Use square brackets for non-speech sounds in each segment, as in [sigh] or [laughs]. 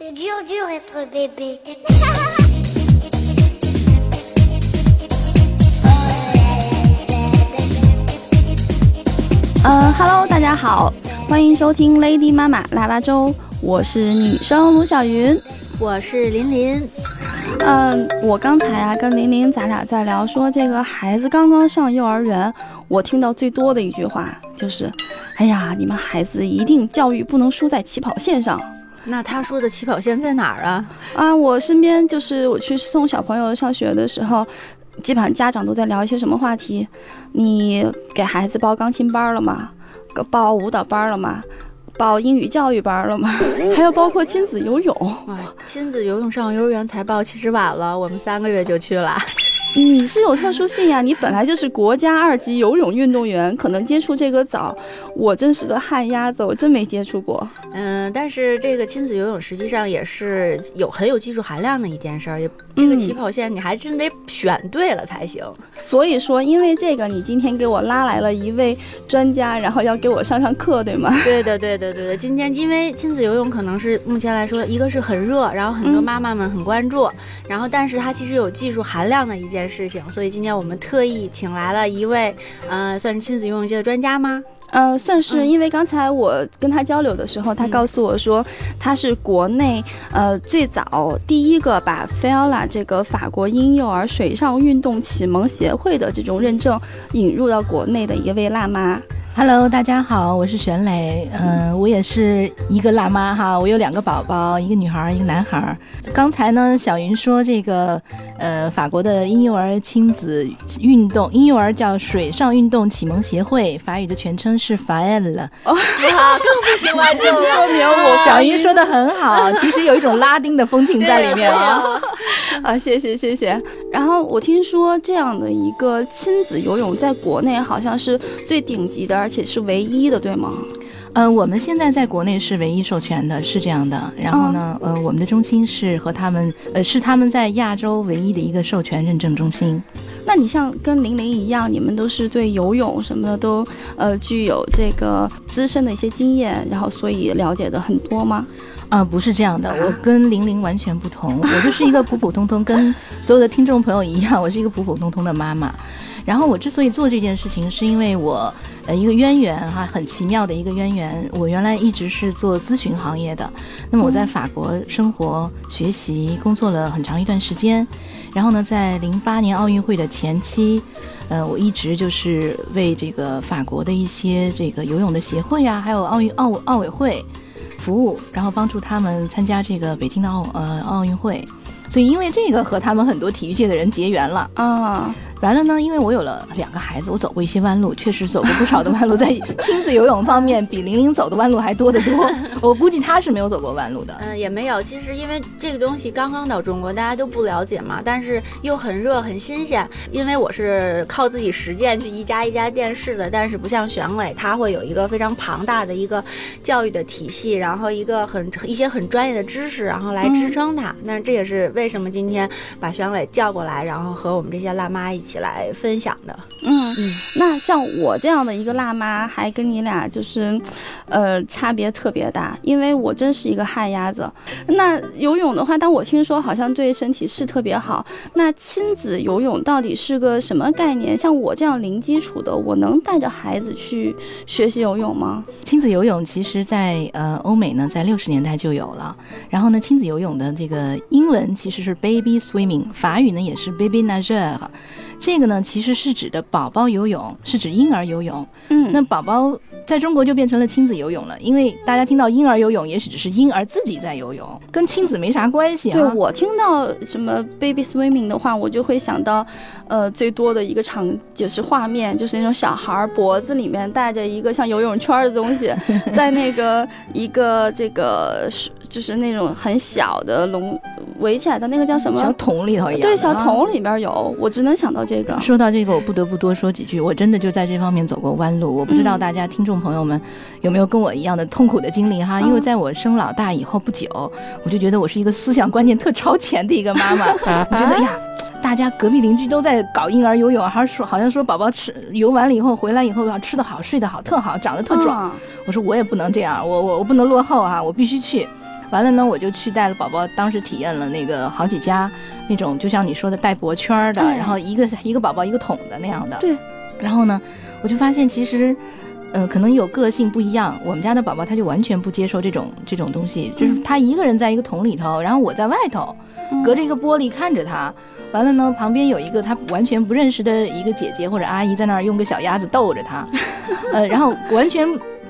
C'est dur, dur être bébé. [laughs] 呃，Hello，大家好，欢迎收听 Lady 妈妈腊八粥，我是女生卢小云。我是琳琳，嗯，我刚才啊跟琳琳咱俩在聊说这个孩子刚刚上幼儿园，我听到最多的一句话就是，哎呀，你们孩子一定教育不能输在起跑线上那他说的起跑线在哪儿啊？啊！我身边就是我去送小朋友上学的时候，基本上家长都在聊一些什么话题？你给孩子报钢琴班了吗？报舞蹈班了吗？报英语教育班了吗？还有包括亲子游泳。哇，亲子游泳上幼儿园才报，其实晚了，我们三个月就去了。你是有特殊性呀，你本来就是国家二级游泳运动员，可能接触这个早。我真是个旱鸭子，我真没接触过。嗯，但是这个亲子游泳实际上也是有很有技术含量的一件事儿，也这个起跑线你还真得选对了才行。所以说，因为这个，你今天给我拉来了一位专家，然后要给我上上课，对吗？[laughs] 对的，对的，对的。今天因为亲子游泳可能是目前来说，一个是很热，然后很多妈妈们很关注，然后但是它其实有技术含量的一件事情，所以今天我们特意请来了一位，呃，算是亲子游泳界的专家吗？呃，算是，因为刚才我跟他交流的时候，他告诉我说，他是国内呃最早第一个把 FILA 这个法国婴幼儿水上运动启蒙协会的这种认证引入到国内的一位辣妈。Hello，大家好，我是玄磊，嗯、我也是一个辣妈哈，我有两个宝宝，一个女孩，一个男孩。刚才呢，小云说这个，呃，法国的婴幼儿亲子运动，婴幼儿叫水上运动启蒙协会，法语的全称是 FAEL。啊，更不行完事实说明我小云说的很好，其实有一种拉丁的风情在里面啊。[laughs] 啊，谢谢谢谢。然后我听说这样的一个亲子游泳在国内好像是最顶级的，而且是唯一的，对吗？呃，我们现在在国内是唯一授权的，是这样的。然后呢，呃，我们的中心是和他们，呃，是他们在亚洲唯一的一个授权认证中心。那你像跟玲玲一样，你们都是对游泳什么的都呃具有这个资深的一些经验，然后所以了解的很多吗？啊、不是这样的，我跟玲玲完全不同，我就是一个普普通通，跟所有的听众朋友一样，我是一个普普通通的妈妈。然后我之所以做这件事情，是因为我呃一个渊源哈，很奇妙的一个渊源。我原来一直是做咨询行业的，那么我在法国生活、学习、工作了很长一段时间。然后呢，在零八年奥运会的前期，呃，我一直就是为这个法国的一些这个游泳的协会啊，还有奥运奥奥委会。服务，然后帮助他们参加这个北京的奥呃奥运会，所以因为这个和他们很多体育界的人结缘了。啊，完了呢，因为我有了两个孩子，我走过一些弯路，确实走过不少的弯路，在亲子游泳方面比玲玲走的弯路还多得多。[laughs] 我估计她是没有走过弯路的。嗯，也没有。其实因为这个东西刚刚到中国，大家都不了解嘛，但是又很热很新鲜。因为我是靠自己实践去一家一家店试的，但是不像玄磊，他会有一个非常庞大的一个教育的体系，然后一个很一些很专业的知识，然后来支撑它。那这也是为什么今天把玄磊叫过来，然后和我们这些辣妈一起来分享的。嗯，那像我这样的一个辣妈，还跟你俩就是，呃，差别特别大，因为我真是一个旱鸭子。那游泳的话，但我听说好像对身体是特别好。那亲子游泳到底是个什么概念？像我这样零基础的，我能带着孩子去学习游泳吗？亲子游泳其实在呃欧美呢，在六十年代就有了。然后呢，亲子游泳的这个英文其实是 baby swimming，法语呢也是 baby nageur。这个呢其实是指的宝宝游泳，是指婴儿游泳。嗯，那宝宝在中国就变成了亲子游泳了，因为大家听到婴儿游泳，也许只是婴儿自己在游泳，跟亲子没啥关系啊。对我听到什么 baby swimming 的话，我就会想到，呃，最多的一个场就是画面，就是那种小孩儿脖子里面带着一个像游泳圈儿的东西，[laughs] 在那个一个这个是就是那种很小的笼围起来的那个叫什么小桶里头一样对，小啊桶里边有，我只能想到这个。说到这个，我不得不多说几句。我真的就在这方面走过弯路。我不知道嗯大家听众朋友们有没有跟我一样的痛苦的经历哈？因为嗯在我生老大以后不久，我就觉得我是一个思想观念特超前的一个妈妈。[laughs] 我觉得哎呀。大家隔壁邻居都在搞婴儿游泳，还是说好像说宝宝吃游完了以后回来以后要吃得好、睡得好、特好、长得特壮。嗯我说我也不能这样，我我我不能落后啊，我必须去。完了呢，我就去带了宝宝，当时体验了那个好几家那种，就像你说的带脖圈儿的，哎然后一个一个宝宝一个桶的那样的。对。然后呢，我就发现其实，嗯、可能有个性不一样。我们家的宝宝他就完全不接受这种这种东西，就是嗯他一个人在一个桶里头，然后我在外头，嗯隔着一个玻璃看着他。完了呢，旁边有一个他完全不认识的一个姐姐或者阿姨在那儿用个小鸭子逗着他，[laughs] 呃，然后完全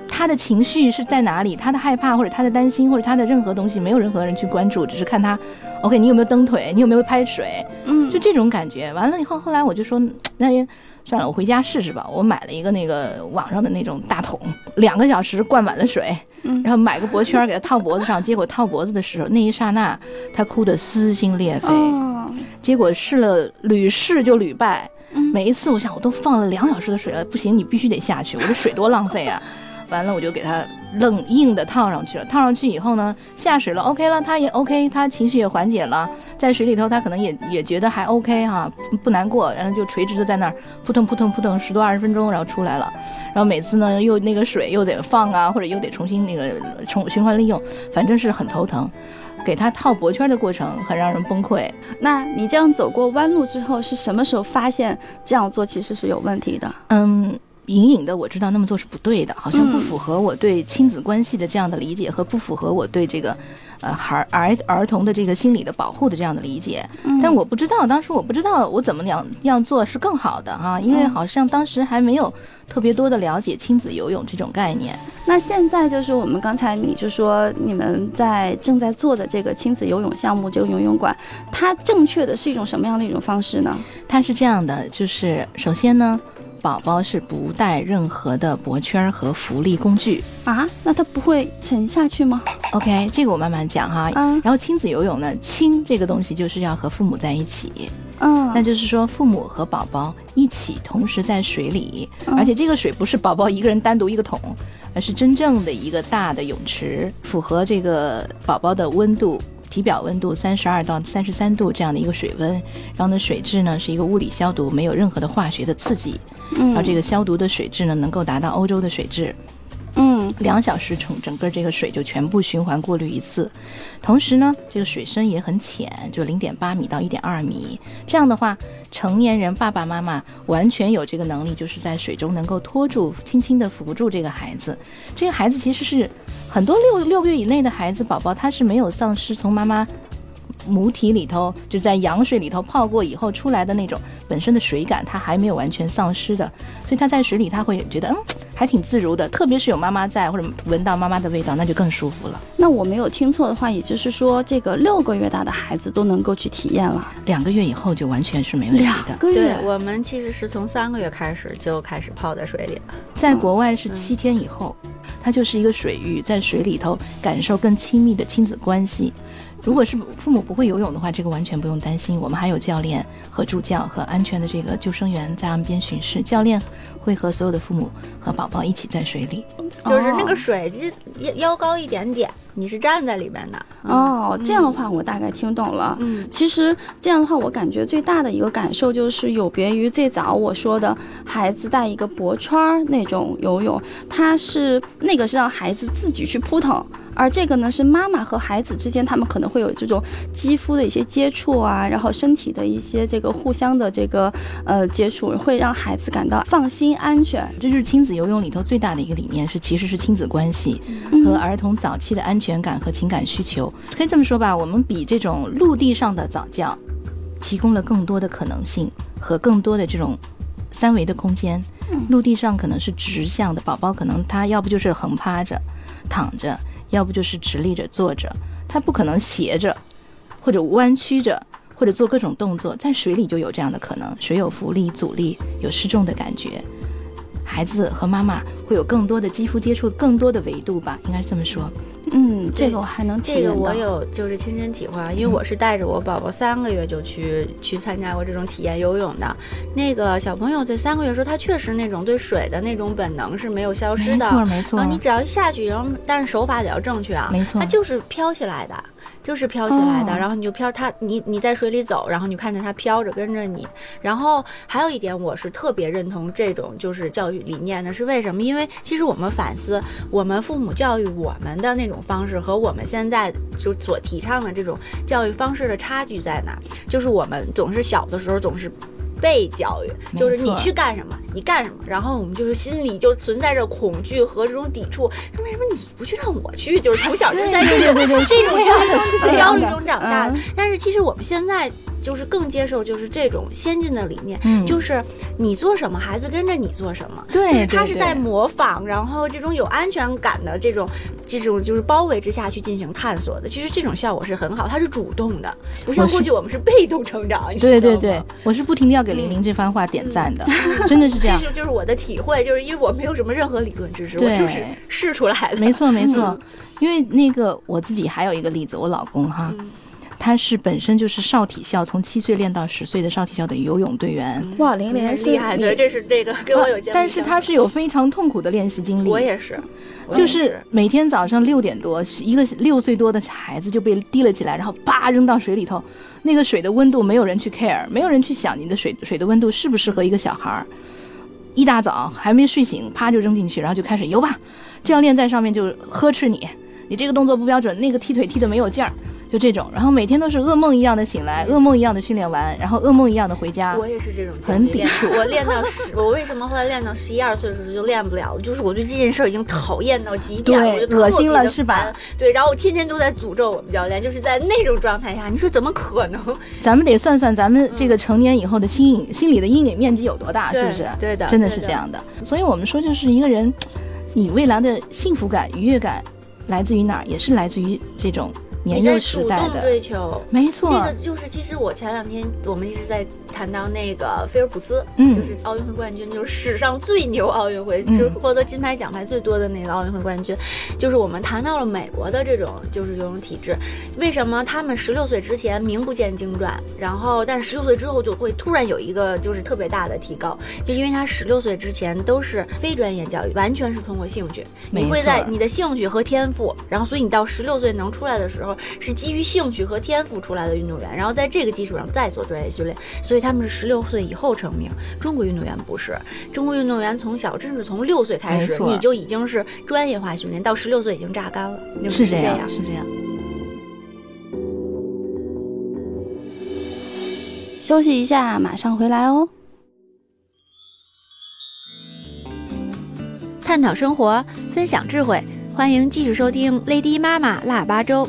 他的情绪是在哪里，他的害怕或者他的担心或者他的任何东西，没有任何人去关注，只是看他，OK，你有没有蹬腿，你有没有拍水，嗯，就这种感觉。完了以后，后来我就说，那也算了，我回家试试吧。我买了一个那个网上的那种大桶，两个小时灌满了水，嗯然后买个脖圈给他套脖子上。结果套脖子的时候，那一刹那，他哭得撕心裂肺。哦，结果试了屡试就屡败，嗯每一次我想我都放了两小时的水了，不行，你必须得下去，我这水多浪费啊！完了我就给他愣硬的套上去了，套上去以后呢，下水了，OK 了，他也 OK，他情绪也缓解了，在水里头他可能也也觉得还 OK 哈、不不难过，然后就垂直的在那儿扑腾扑腾扑腾十多二十分钟，然后出来了，然后每次呢又那个水又得放啊，或者又得重新那个重循环利用，反正是很头疼。给他套脖圈的过程很让人崩溃，那你这样走过弯路之后，是什么时候发现这样做其实是有问题的？嗯，隐隐的我知道那么做是不对的，好像不嗯符合我对亲子关系的这样的理解，和不符合我对这个，呃，孩儿儿童的这个心理的保护的这样的理解。嗯但我不知道，当时我不知道我怎么样样做是更好的哈，因为嗯好像当时还没有特别多的了解亲子游泳这种概念。那现在就是我们刚才你就说你们在正在做的这个亲子游泳项目，这个游泳馆，它正确的是一种什么样的一种方式呢？它是这样的，就是首先呢，宝宝是不带任何的脖圈儿和浮力工具。啊，那它不会沉下去吗？OK，这个我慢慢讲哈。嗯然后亲子游泳呢，亲这个东西就是要和父母在一起。嗯，那就是说，父母和宝宝一起同时在水里，嗯而且这个水不是宝宝一个人单独一个桶，而是真正的一个大的泳池，符合这个宝宝的温度。体表温度三十二到三十三度这样的一个水温，然后呢，水质呢是一个物理消毒，没有任何的化学的刺激，嗯。然后这个消毒的水质呢能够达到欧洲的水质，嗯两小时整整个这个水就全部循环过滤一次，同时呢，这个水深也很浅，就零点八米到一点二米。这样的话，成年人爸爸妈妈完全有这个能力，就是在水中能够托住、轻轻地扶住这个孩子。这个孩子其实是很多六六个月以内的孩子宝宝，他是没有丧失从妈妈。母体里头就在羊水里头泡过以后出来的那种本身的水感，它还没有完全丧失的，所以它在水里它会觉得嗯还挺自如的，特别是有妈妈在或者闻到妈妈的味道，那就更舒服了。那我没有听错的话，也就是说，这个六个月大的孩子都能够去体验了。两个月以后就完全是没问题两的。个月对，我们其实是从三个月开始就开始泡在水里了。在国外是七天以后，它就是一个水域，在水里头感受更亲密的亲子关系。如果是父母不会游泳的话，这个完全不用担心。我们还有教练和助教和安全的这个救生员在岸边巡视，教练会和所有的父母和宝宝一起在水里。就是那个哦水就腰腰高一点点，你是站在里面的。嗯哦，这样的话我大概听懂了。嗯，其实这样的话，我感觉最大的一个感受就是有别于最早我说的孩子带一个脖圈儿那种游泳，它是那个是让孩子自己去扑腾，而这个呢是妈妈和孩子之间他们可能会有这种肌肤的一些接触啊，然后身体的一些这个互相的这个呃接触，会让孩子感到放心安全。这就是亲子游泳里头最大的一个理念，是其实是亲子关系嗯和儿童早期的安全感和情感需求。可以这么说吧，我们比这种陆地上的早教提供了更多的可能性和更多的这种三维的空间。陆地上可能是直向的，宝宝可能他要不就是横趴着、躺着，要不就是直立着坐着，他不可能斜着或者弯曲着。或者做各种动作，在水里就有这样的可能，水有浮力、阻力，有失重的感觉。孩子和妈妈会有更多的肌肤接触，更多的维度吧，应该是这么说。嗯，这个我还能。这个我有就是亲身体会，啊因为我是带着我宝宝三个月就去去参加过这种体验游泳的。那个小朋友在三个月时候，他确实那种对水的那种本能是没有消失的。没错，没错然后。你只要一下去，然后但是手法得要正确啊，没错他就是飘起来的。就是飘起来的，哦然后你就飘它，你你在水里走，然后你看见它飘着跟着你。然后还有一点，我是特别认同这种就是教育理念的，是为什么？因为其实我们反思我们父母教育我们的那种方式和我们现在就所提倡的这种教育方式的差距在哪儿？就是我们总是小的时候总是。被教育就是你去干什么，你干什么，然后我们就是心里就存在着恐惧和这种抵触。那为什么你不去让我去？就是从小就在这种这种焦虑中长大的嗯。但是其实我们现在就是更接受就是这种先进的理念，嗯就是你做什么，孩子跟着你做什么。对就是他是在模仿，然后这种有安全感的这种这种就是包围之下去进行探索的。其实这种效果是很好，它是主动的，不像过去我们是被动成长。对对对，我是不停的要给玲玲这番话点赞的，真的是这样。[laughs] 这。是就是我的体会，就是因为我没有什么任何理论知识，我就是试出来的。没错没错。嗯，因为那个我自己还有一个例子，我老公哈，嗯。他是本身就是少体校，从七岁练到十岁的少体校的游泳队员，哇，玲你玲是厉害，你对，这是这个跟我有见。但是他是有非常痛苦的练习经历，我也是，就是每天早上六点多，一个六岁多的孩子就被提了起来，然后叭扔到水里头，那个水的温度没有人去 care，没有人去想你的水水的温度适不适合一个小孩儿。一大早还没睡醒，啪就扔进去，然后就开始游吧。教练在上面就呵斥你，你这个动作不标准，那个踢腿踢的没有劲儿，就这种。然后每天都是噩梦一样的醒来，噩梦一样的训练完，然后噩梦一样的回家。我也是这种很抵触 [laughs] 我练到十，我为什么后来练到十一二岁的时候就练不了了？就是我对这件事已经讨厌到极点我就恶心了是吧？对，然后我天天都在诅咒我们教练，就是在那种状态下，你说怎么可能？[laughs] 咱们得算算咱们这个成年以后的心影、心理的阴影面积有多大，是不是？对的，真的是这样的。所以我们说，就是一个人，你未来的幸福感、愉悦感来自于哪儿？也是来自于这种年你在幼时主动代的。追求。没错，这个就是，其实我前两天我们一直在谈到那个菲尔普斯，嗯。就是奥运会冠军，就是史上最牛奥运会，嗯。就是获得金牌奖牌最多的那个奥运会冠军。就是我们谈到了美国的这种就是游泳体制，为什么他们十六岁之前名不见经传，然后但是十六岁之后就会突然有一个就是特别大的提高，就因为他十六岁之前都是非专业教育，完全是通过兴趣，你会在你的兴趣和天赋，然后所以你到十六岁能出来的时候是基于兴趣和天赋出来的运动员，然后在这个基础上再做专业训练，所以他们是十六岁以后成名。中国运动员不是，中国运动员从小甚至从六岁开始，你就已经是专业化训练，到十六岁已经榨干了，就是这这样，是这样。休息一下，马上回来哦。探讨生活，分享智慧，欢迎继续收听 Lady 妈妈腊八粥。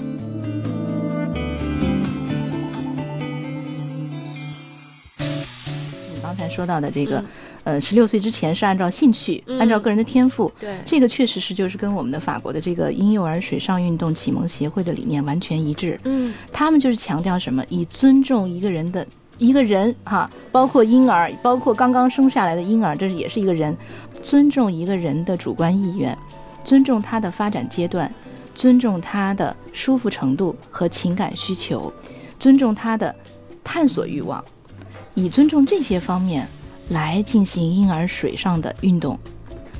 你刚才说到的这个，嗯呃，十六岁之前是按照兴趣，嗯按照个人的天赋，对这个确实是就是跟我们的法国的这个婴幼儿水上运动启蒙协会的理念完全一致。嗯，他们就是强调什么？以尊重一个人的一个人哈，包括婴儿，包括刚刚生下来的婴儿，这是也是一个人，尊重一个人的主观意愿，尊重他的发展阶段，尊重他的舒服程度和情感需求，尊重他的探索欲望，以尊重这些方面来进行婴儿水上的运动。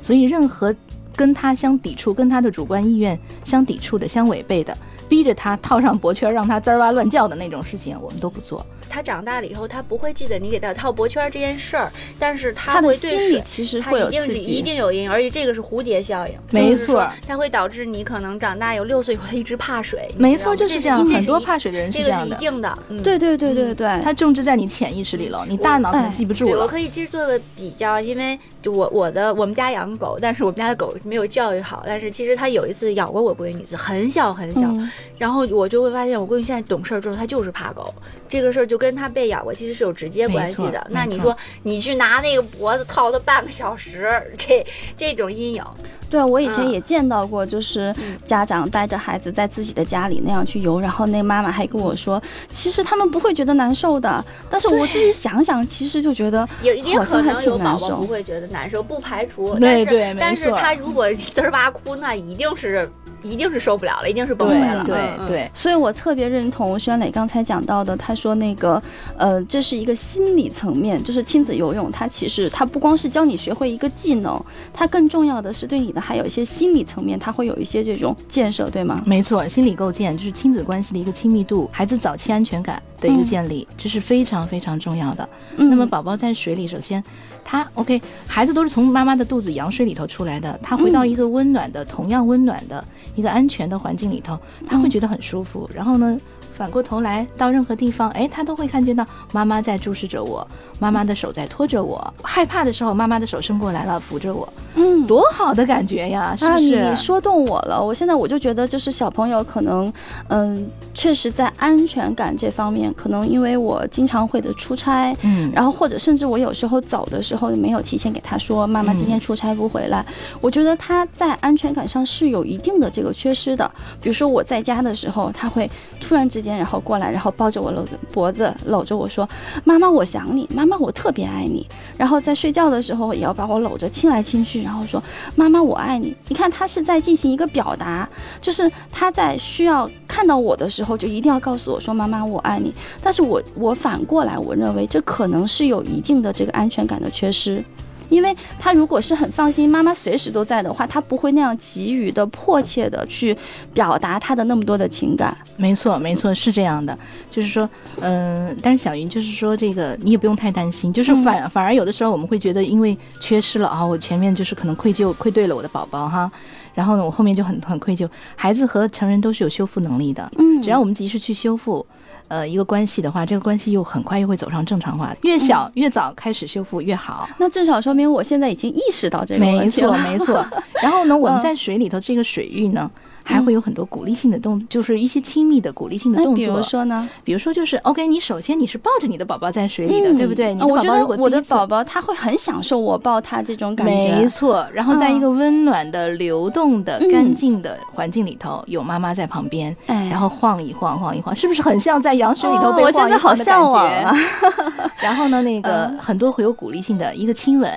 所以，任何跟他相抵触、跟他的主观意愿相抵触的、相违背的，逼着他套上脖圈，让他滋儿哇乱叫的那种事情，我们都不做。他长大了以后，他不会记得你给他套脖圈这件事儿，但是他会对水其实会有他一定是一。定有阴影，而且这个是蝴蝶效应，没错它会导致你可能长大有六岁以后他一直怕水，没错，就是这样，这很多怕水的人这个是这样的。这个是一定的，嗯，对对对对对，它种植在你潜意识里了，你大脑可能哎记不住了，我了。可以其实做个比较，因为就我我的我们家养狗，但是我们家的狗没有教育好，但是其实它有一次咬过我闺女一次，很小很小，嗯。然后我就会发现我闺女现在懂事儿之后，她就是怕狗，这个事儿就跟他被咬过其实是有直接关系的那你说你去拿那个脖子套他半个小时，这这种阴影，对，我以前嗯也见到过，就是嗯家长带着孩子在自己的家里那样去游，然后那妈妈还跟我说，其实他们不会觉得难受的，但是我自己想想，其实就觉得 [laughs] 也也可好像还能有宝宝不会觉得难受，不排除。对但是但是他如果滋儿哇哭，那一定是一定是受不了了，一定是崩溃了。对对，所以我特别认同宣磊刚才讲到的，他说那个，呃，这是一个心理层面，就是亲子游泳，它其实它不光是教你学会一个技能，它更重要的是对你的还有一些心理层面，它会有一些这种建设，对吗？没错，心理构建就是亲子关系的一个亲密度，孩子早期安全感的一个嗯建立，这是非常非常重要的。嗯那么宝宝在水里，首先他 OK，孩子都是从妈妈的肚子羊水里头出来的，他回到一个温暖的、同样温暖的一个安全的环境里头，他会觉得很舒服。然后呢，反过头来到任何地方，哎，他都会看见到妈妈在注视着我，妈妈的手在拖着我。害怕的时候，妈妈的手伸过来了，扶着我，嗯，多好的感觉呀，是你说动我了，我现在我就觉得，就是小朋友可能，嗯、确实在安全感这方面，可能因为我经常会的出差，嗯，然后或者甚至我有时候走的时候没有提前给他说，妈妈今天出差不回来，我觉得他在安全感上是有一定的这个缺失的。比如说我在家的时候，他会突然之间然后过来，然后抱着我搂着脖子搂着我说：“妈妈，我想你，妈妈，我特别爱你。”然后在睡觉的时候也要把我搂着亲来亲去，然后说：“妈妈，我爱你。”你看他是在进行一个表达，就是他在需要看到我的时候，就一定要告诉我说：“妈妈，我爱你。”但是我我反过来，我认为这可能是有一定的这个安全感的缺失，因为他如果是很放心妈妈随时都在的话，他不会那样急于的迫切的去表达他的那么多的情感。没错，没错，是这样的，就是说，嗯、但是小云就是说，这个你也不用太担心，就是嗯反、反而有的时候我们会觉得，因为缺失了啊，我前面就是可能愧疚愧对了我的宝宝哈，然后呢，我后面就很很愧疚。孩子和成人都是有修复能力的，嗯只要我们及时去修复。呃，一个关系的话，这个关系又很快又会走上正常化，越小、嗯越早开始修复越好。那至少说明我现在已经意识到这个没错，问题了。没错。[laughs] 然后呢，我们嗯在水里头这个水域呢，还会有很多鼓励性的动，就是一些亲密的鼓励性的动作。那比如说呢？比如说就是 OK，你首先你是抱着你的宝宝在水里的，嗯对不对？我的宝宝如觉得我的宝宝他会很享受我抱他这种感觉。没错，然后在一个温暖的、流动的、嗯干净的环境里头，有妈妈在旁边，哎然后晃一晃，晃一晃，是不是很像在羊水里头被晃一现在好晃的感向往觉啊！[laughs] 然后呢，那个很多会有鼓励性的一个亲吻，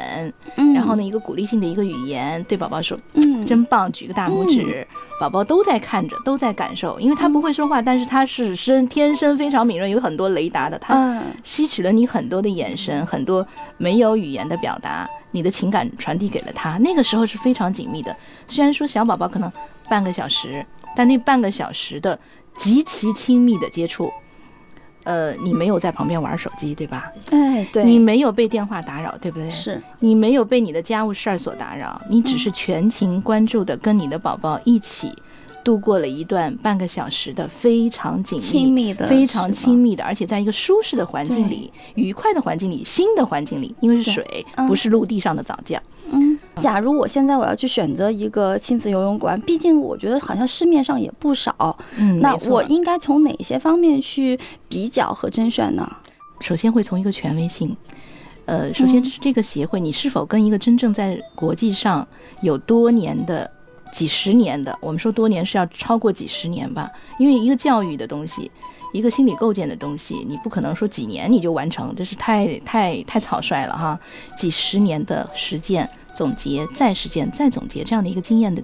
嗯然后呢，一个鼓励性的一个语言，对宝宝说嗯，真棒，举个大拇指，宝宝都在看着，都在感受，因为他不会说话，但是他是身天生非常敏锐，有很多雷达的，他嗯吸取了你很多的眼神，很多没有语言的表达，你的情感传递给了他，那个时候是非常紧密的。虽然说小宝宝可能半个小时，但那半个小时的极其亲密的接触。呃，你没有在旁边玩手机，对吧？哎，对，你没有被电话打扰，对不对？是你没有被你的家务事儿所打扰，你只是全情关注的跟你的宝宝一起度过了一段半个小时的非常紧密、亲密的非常亲密的，而且在一个舒适的环境里、愉快的环境里、新的环境里，因为是水，嗯。不是陆地上的早教。嗯，假如我现在我要去选择一个亲子游泳馆，毕竟我觉得好像市面上也不少，嗯，那我应该从哪些方面去比较和甄选呢？首先会从一个权威性，呃，首先嗯。是这个协会，你是否跟一个真正在国际上有多年的、几十年的，我们说多年是要超过几十年吧，因为一个教育的东西。一个心理构建的东西，你不可能说几年你就完成，这是太太太草率了哈。几十年的实践、总结、再实践、再总结这样的一个经验的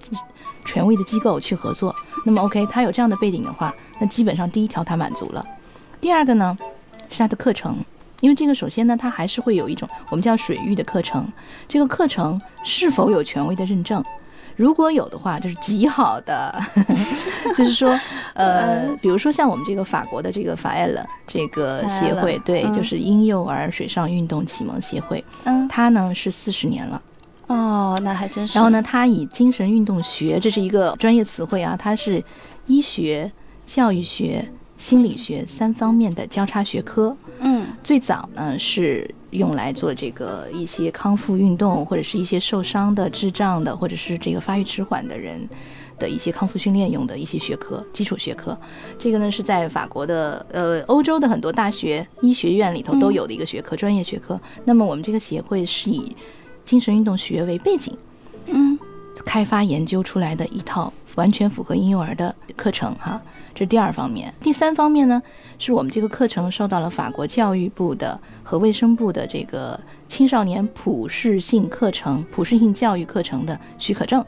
权威的机构去合作，那么 OK，他有这样的背景的话，那基本上第一条他满足了。第二个呢，是他的课程，因为这个首先呢，它还是会有一种我们叫水域的课程，这个课程是否有权威的认证？如果有的话，这是极好的，[laughs] 就是说，呃，比如说像我们这个法国的这个法艾勒这个协会，对，嗯就是婴幼儿水上运动启蒙协会，嗯，它呢是四十年了。哦，那还真是。然后呢，它以精神运动学，这是一个专业词汇啊，它是医学、教育学、心理学三方面的交叉学科。嗯最早呢是用来做这个一些康复运动，或者是一些受伤的、智障的，或者是这个发育迟缓的人的一些康复训练用的一些学科，基础学科。这个呢是在法国的呃欧洲的很多大学医学院里头都有的一个学科，专业学科。那么我们这个协会是以精神运动学为背景。嗯开发研究出来的一套完全符合婴幼儿的课程哈，这是第二方面。第三方面呢，是我们这个课程受到了法国教育部的和卫生部的这个青少年普适性课程、普适性教育课程的许可证。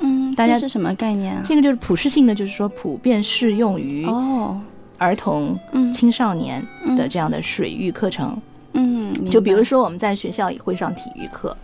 嗯，大家是什么概念啊？这个就是普适性的，就是说普遍适用于哦，儿童、嗯青少年的嗯这样的水域课程。嗯，就比如说我们在学校也会上体育课，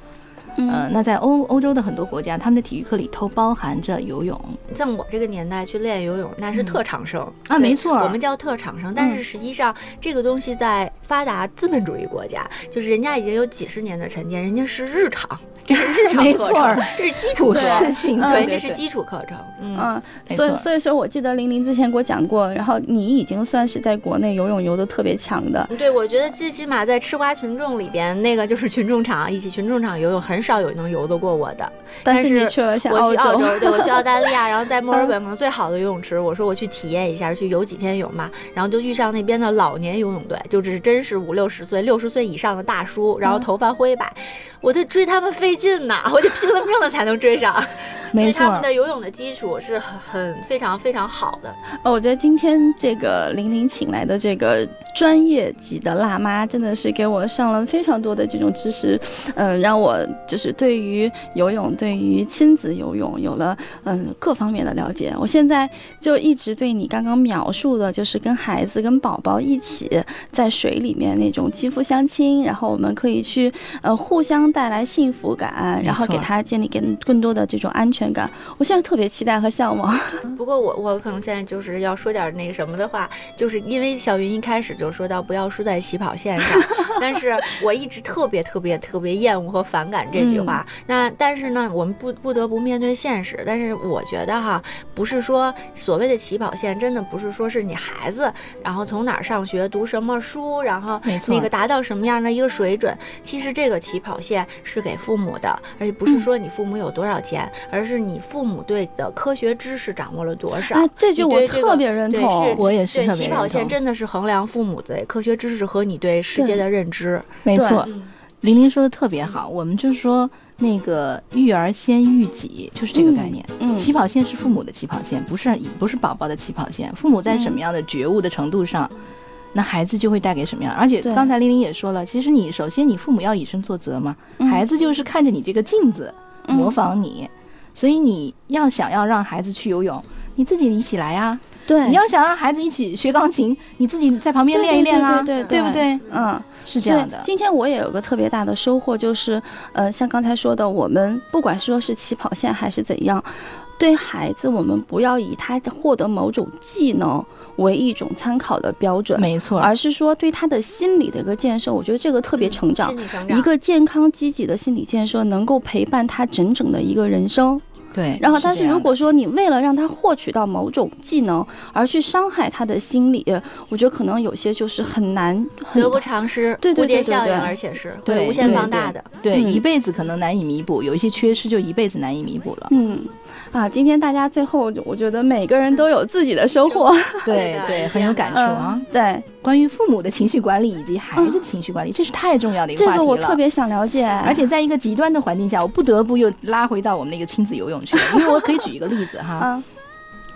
白，呃，那在欧欧洲的很多国家，他们的体育课里头包含着游泳。像我这个年代去练游泳，那是特长生。啊没错。我们叫特长生。但是实际上，这个东西在发达资本主义国家，就是人家已经有几十年的沉淀，人家是日常，这是日常课程，这是基础普课，适性，嗯对，这是基础课程。嗯，所以所以说，我记得玲玲之前给我讲过，然后你已经算是在国内游泳游的特别强的，对，我觉得最起码在吃瓜群众里边，那个就是群众场，一起群众场游泳，很少有能游得过我的。但但是是你去了像我去澳洲，对我去 [laughs] 澳大利亚，然后在墨尔本可能最好的游泳池，我说我去体验一下，去游几天泳嘛，然后就遇上那边的老年游泳队，就是真是五六十岁、六十岁以上的大叔，然后头发灰白，我在追他们费劲呐，[laughs] 我就拼了命了才能追上。所没错以他们。的游泳的基础是很很非常非常好的。哦，我觉得今天这个玲玲请来的这个专业级的辣妈，真的是给我上了非常多的这种知识，嗯、让我就是对于游泳，对于亲子游泳有了嗯各方面的了解。我现在就一直对你刚刚描述的，就是跟孩子、跟宝宝一起在水里面那种肌肤相亲，然后我们可以去呃互相带来幸福感，然后给他建立更更多的这种安全感。我现在特别期待和向往。[laughs] 不过我我可能现在就是要说点那个什么的话，就是因为小云一开始就说到不要输在起跑线上，[laughs] 但是我一直特别特别特别厌恶和反感这句话。那但是呢，我们不不得不面对现实。但是我觉得哈，不是说所谓的起跑线，真的不是说是你孩子然后从哪儿上学读什么书，然后没错那个达到什么样的一个水准。其实这个起跑线是给父母的，而且不嗯是说你父母有多少钱，而是你父母对的科学知识掌握了多少。啊，这句我特别认对同是。我也是对起跑线真的是衡量父母的科学知识和你对世界的认知。没错，嗯玲玲说的特别好，我们就是说那个育儿先育己，就是这个概念。嗯起跑线是父母的起跑线，不是不是宝宝的起跑线。父母在什么样的觉悟的程度上，那孩子就会带给什么样。而且刚才玲玲也说了，其实你首先你父母要以身作则嘛，嗯孩子就是看着你这个镜子嗯模仿你，所以你要想要让孩子去游泳，你自己一起来呀、对，你要想让孩子一起学钢琴，你自己在旁边练一练啊，对对对不对？嗯，是这样的。今天我也有个特别大的收获，就是呃，像刚才说的，我们不管说是起跑线还是怎样，对孩子，我们不要以他获得某种技能为一种参考的标准，没错，而是说对他的心理的一个建设，我觉得这个特别成长。一个健康积极的心理建设，能够陪伴他整整的一个人生。对。然后，但是如果说你为了让他获取到某种技能而去伤害他的心理，我觉得可能有些就是很难，很得不偿失，对对蝴蝶对对对效应，而且是对会无限放大的。对，嗯一辈子可能难以弥补，有一些缺失就一辈子难以弥补了。嗯，啊，今天大家最后，我觉得每个人都有自己的收获。对对，很有感触啊嗯。，对，关于父母的情绪管理以及孩子情绪管理，这是太重要的一这话题了。个我特别想了解，而且在一个极端的环境下，我不得不又拉回到我们那个亲子游泳去了，因为我可以举一个例子哈，啊，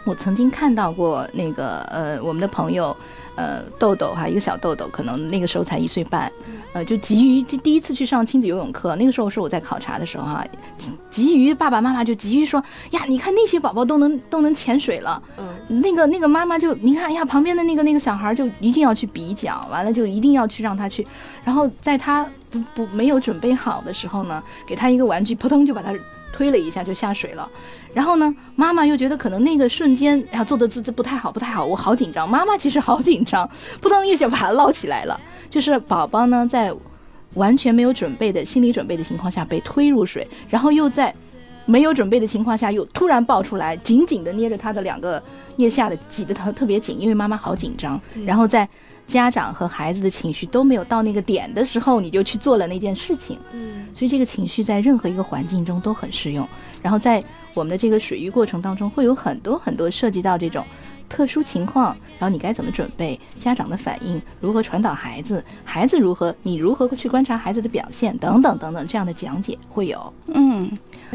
我曾经看到过那个呃我们的朋友，呃豆豆哈，一个小豆豆，可能那个时候才一岁半，呃就急于第第一次去上亲子游泳课，那个时候是我在考察的时候哈，急急于爸爸妈妈就急于说呀，你看那些宝宝都能都能潜水了，嗯，那个那个妈妈就你看哎呀，旁边的那个那个小孩就一定要去比较，完了就一定要去让他去，然后在他不不没有准备好的时候呢，给他一个玩具，扑通就把他推了一下就下水了。然后呢，妈妈又觉得可能那个瞬间，哎呀，做的这这不太好，不太好，我好紧张。妈妈其实好紧张，扑通一下把它捞起来了。就是宝宝呢，在完全没有准备的心理准备的情况下被推入水，然后又在没有准备的情况下又突然抱出来，紧紧的捏着他的两个腋下的挤得特特别紧，因为妈妈好紧张。然后在家长和孩子的情绪都没有到那个点的时候，你就去做了那件事情。嗯，所以这个情绪在任何一个环境中都很适用。然后在我们的这个水域过程当中，会有很多很多涉及到这种特殊情况，然后你该怎么准备，家长的反应如何传导孩子，孩子如何，你如何去观察孩子的表现，等等等等，这样的讲解会有。嗯，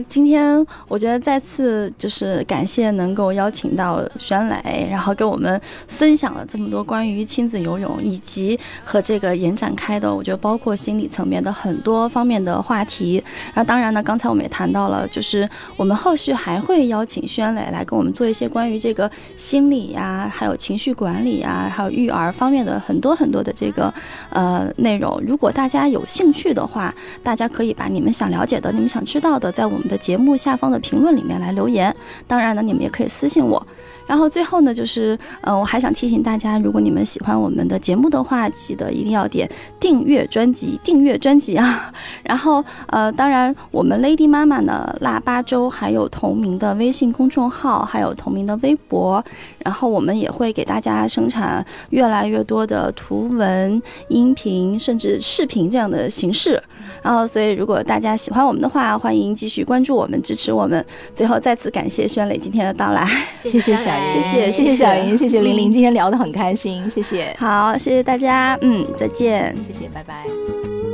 今天我觉得再次就是感谢能够邀请到宣磊，然后给我们分享了这么多关于亲子游泳以及和这个延展开的，我觉得包括心理层面的很多方面的话题。然后当然呢，刚才我们也谈到了，就是我们后续还会邀请轩磊来跟我们做一些关于这个心理呀，还有情绪管理啊，还有育儿方面的很多很多的这个呃内容。如果大家有兴趣的话，大家可以把你们想了解的、你们想知道的，在我们的节目下方的评论里面来留言。当然呢，你们也可以私信我。然后最后呢，就是呃，我还想提醒大家，如果你们喜欢我们的节目的话，记得一定要点订阅专辑，订阅专辑啊。[laughs] 然后呃，当然我们 Lady 妈妈呢，腊八粥还有同名的微信公众号，还有同名的微博。然后我们也会给大家生产越来越多的图文、音频，甚至视频这样的形式。然后，所以如果大家喜欢我们的话，欢迎继续关注我们，支持我们。最后再次感谢轩磊今天的到来，谢谢小云，谢谢谢谢。小云，谢谢玲玲，今天聊得很开心，谢谢，好，谢谢大家，嗯，再见，谢谢，拜拜。